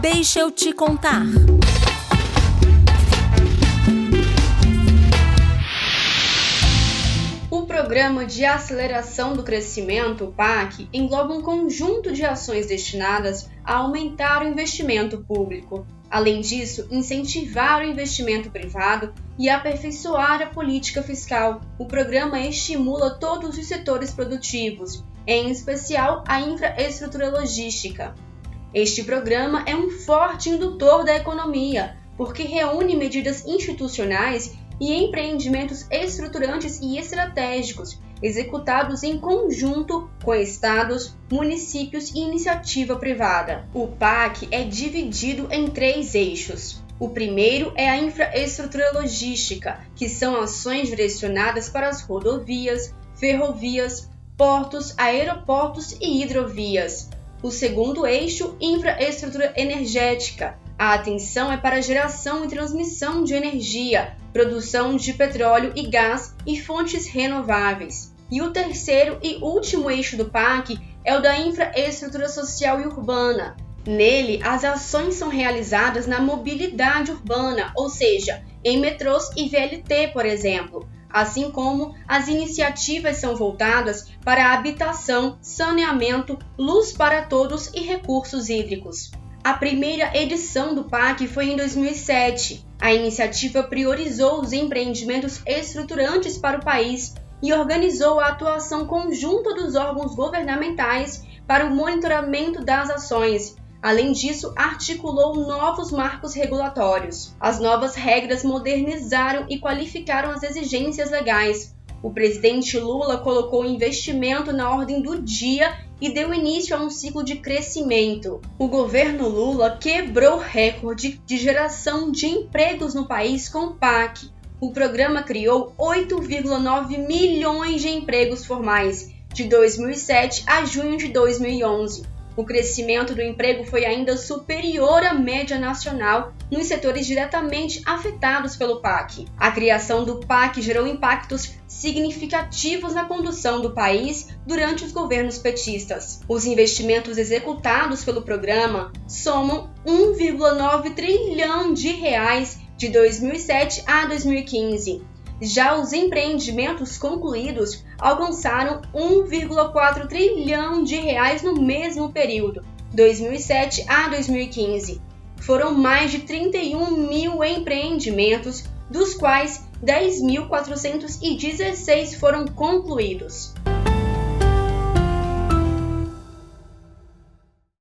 Deixa eu te contar. O Programa de Aceleração do Crescimento, o PAC, engloba um conjunto de ações destinadas a aumentar o investimento público. Além disso, incentivar o investimento privado e aperfeiçoar a política fiscal. O programa estimula todos os setores produtivos, em especial a infraestrutura logística. Este programa é um forte indutor da economia, porque reúne medidas institucionais e empreendimentos estruturantes e estratégicos, executados em conjunto com estados, municípios e iniciativa privada. O PAC é dividido em três eixos. O primeiro é a infraestrutura logística, que são ações direcionadas para as rodovias, ferrovias, portos, aeroportos e hidrovias. O segundo eixo, infraestrutura energética. A atenção é para geração e transmissão de energia, produção de petróleo e gás e fontes renováveis. E o terceiro e último eixo do PAC é o da infraestrutura social e urbana. Nele, as ações são realizadas na mobilidade urbana, ou seja, em metrôs e VLT, por exemplo, assim como as iniciativas são voltadas para habitação, saneamento, luz para todos e recursos hídricos. A primeira edição do PAC foi em 2007. A iniciativa priorizou os empreendimentos estruturantes para o país e organizou a atuação conjunta dos órgãos governamentais para o monitoramento das ações, Além disso, articulou novos marcos regulatórios. As novas regras modernizaram e qualificaram as exigências legais. O presidente Lula colocou o investimento na ordem do dia e deu início a um ciclo de crescimento. O governo Lula quebrou recorde de geração de empregos no país com o PAC. O programa criou 8,9 milhões de empregos formais de 2007 a junho de 2011 o crescimento do emprego foi ainda superior à média nacional nos setores diretamente afetados pelo PAC. A criação do PAC gerou impactos significativos na condução do país durante os governos petistas. Os investimentos executados pelo programa somam 1,9 trilhão de reais de 2007 a 2015 já os empreendimentos concluídos alcançaram 1,4 trilhão de reais no mesmo período, 2007 a 2015. Foram mais de 31 mil empreendimentos, dos quais 10.416 foram concluídos.